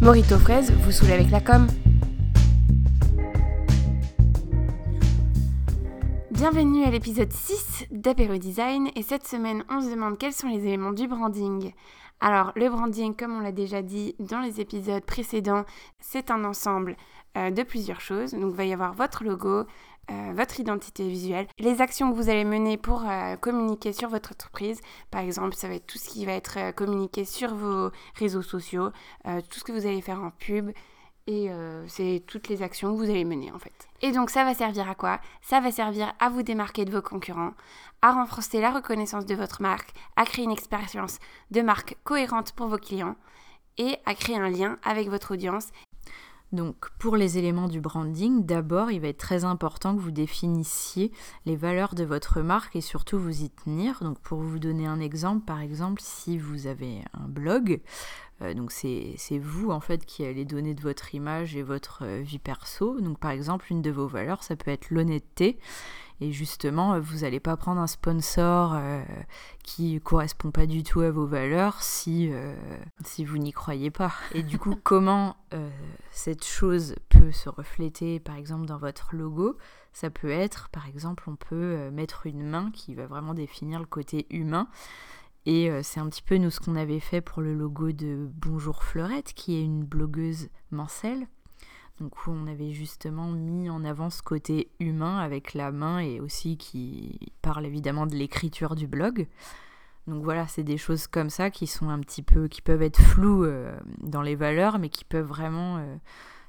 Morito Fraise vous saoule avec la com. Bienvenue à l'épisode 6 d'Apéro Design et cette semaine on se demande quels sont les éléments du branding. Alors le branding comme on l'a déjà dit dans les épisodes précédents c'est un ensemble euh, de plusieurs choses. Donc il va y avoir votre logo, euh, votre identité visuelle, les actions que vous allez mener pour euh, communiquer sur votre entreprise. Par exemple, ça va être tout ce qui va être euh, communiqué sur vos réseaux sociaux, tout ce que vous allez faire en pub. Et c'est toutes les actions que vous allez mener en fait. Et donc ça va servir à quoi? Ça va servir à vous démarquer de vos concurrents, à renforcer la reconnaissance de votre marque, à créer une expérience de marque cohérente pour vos clients et à créer un lien avec votre audience donc pour les éléments du branding, d'abord il va être très important que vous définissiez les valeurs de votre marque et surtout vous y tenir. Donc pour vous donner un exemple, par exemple si vous avez un blog, donc c'est vous en fait qui allez donner de votre image et votre euh, vie perso. Donc par exemple une de vos valeurs ça peut être l'honnêteté et justement, euh, vous n'allez pas prendre un sponsor euh, qui correspond pas du tout à vos valeurs si, euh, si vous n'y croyez pas. Et du coup, comment cette chose peut se refléter, par exemple, dans votre logo? Ça peut être, par exemple, on peut mettre une main qui va vraiment définir le côté humain. Et c'est un petit peu nous ce qu'on avait fait pour le logo de Bonjour Fleurette, qui est une blogueuse mancelle donc où on avait justement mis en avant ce côté humain avec la main et aussi qui parle évidemment de l'écriture du blog. Donc voilà, c'est des choses comme ça qui sont un petit peu, qui peuvent être floues euh, dans les valeurs, mais qui peuvent vraiment euh,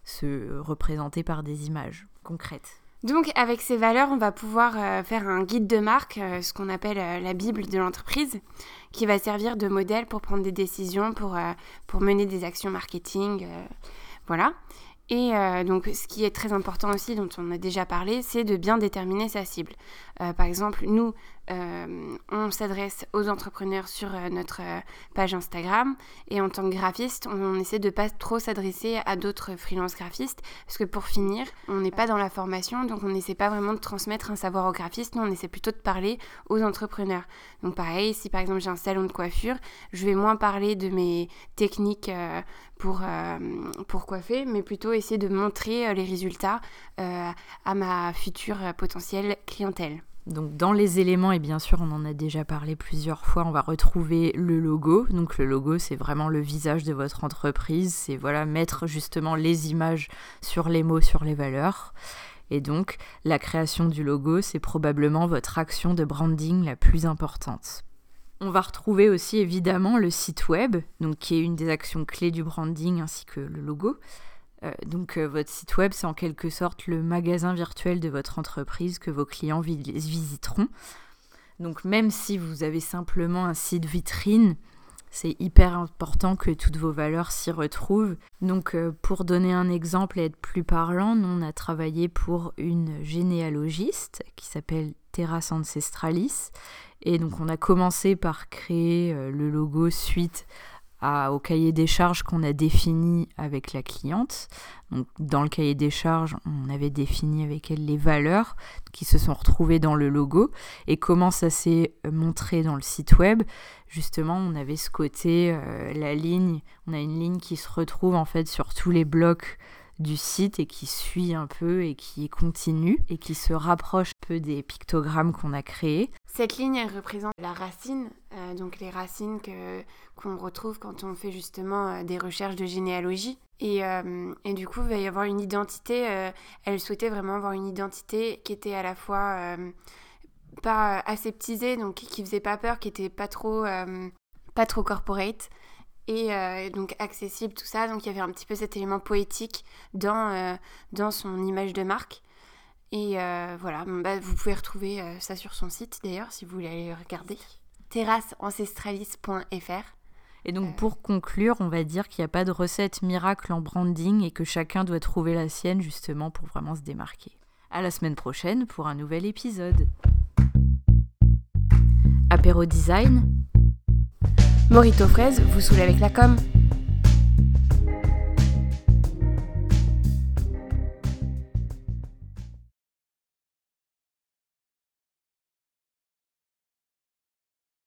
se représenter par des images concrètes. Donc avec ces valeurs, on va pouvoir euh, faire un guide de marque, ce qu'on appelle la Bible de l'entreprise, qui va servir de modèle pour prendre des décisions, pour, pour mener des actions marketing. voilà. Et euh, donc, ce qui est très important aussi, dont on a déjà parlé, c'est de bien déterminer sa cible. Euh, par exemple, nous, euh, on s'adresse aux entrepreneurs sur notre page Instagram et en tant que graphiste, on, essaie de pas trop s'adresser à d'autres freelance graphistes parce que pour finir, on n'est pas dans la formation donc on n'essaie pas vraiment de transmettre un savoir aux graphistes, nous on essaie plutôt de parler aux entrepreneurs. Donc pareil, si par exemple j'ai un salon de coiffure, je vais moins parler de mes techniques pour, pour coiffer, mais plutôt essayer de montrer les résultats à ma future potentielle clientèle. Donc dans les éléments, et bien sûr on en a déjà parlé plusieurs fois, on va retrouver le logo. Donc le logo c'est vraiment le visage de votre entreprise, c'est voilà mettre justement les images sur les mots, sur les valeurs. Et donc la création du logo c'est probablement votre action de branding la plus importante. On va retrouver aussi évidemment le site web, donc qui est une des actions clés du branding ainsi que le logo. Euh, donc euh, votre site web, c'est en quelque sorte le magasin virtuel de votre entreprise que vos clients visiteront. Donc même si vous avez simplement un site vitrine, c'est hyper important que toutes vos valeurs s'y retrouvent. Donc euh, pour donner un exemple et être plus parlant, on a travaillé pour une généalogiste qui s'appelle Terras Ancestralis. Et donc on a commencé par créer le logo suite au cahier des charges qu'on a défini avec la cliente. Donc, dans le cahier des charges, on avait défini avec elle les valeurs qui se sont retrouvées dans le logo et comment ça s'est montré dans le site web? Justement, on avait ce côté, euh, la ligne, on a une ligne qui se retrouve en fait sur tous les blocs du site et qui suit un peu et qui continue et qui se rapproche un peu des pictogrammes qu'on a créés. Cette ligne, elle représente la racine, euh, donc les racines que, qu'on retrouve quand on fait justement euh, des recherches de généalogie. Et, euh, et, du coup, il va y avoir une identité, elle souhaitait vraiment avoir une identité qui était à la fois pas aseptisée, donc qui faisait pas peur, qui était pas trop, pas trop corporate, et donc accessible, tout ça. Donc il y avait un petit peu cet élément poétique dans, dans son image de marque. Et euh, voilà, bah, vous pouvez retrouver ça sur son site d'ailleurs si vous voulez aller regarder. terrasseancestralis.fr et donc pour conclure, on va dire qu'il n'y a pas de recette miracle en branding et que chacun doit trouver la sienne justement pour vraiment se démarquer. À la semaine prochaine pour un nouvel épisode. Apéro Design, Morito Fraise vous saoule avec la com.